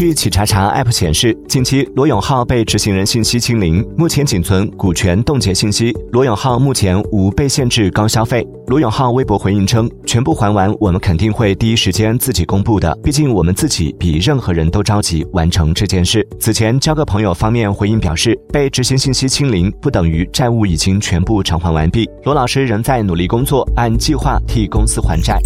据企查查 app 显示近期罗永浩被执行人信息清零目前仅存股权冻结信息。罗永浩目前无被限制高消费。罗永浩微博回应称全部还完我们肯定会第一时间自己公布的毕竟我们自己比任何人都着急完成这件事。此前交个朋友方面回应表示被执行信息清零不等于债务已经全部偿还完毕。罗老师仍在努力工作按计划替公司还债。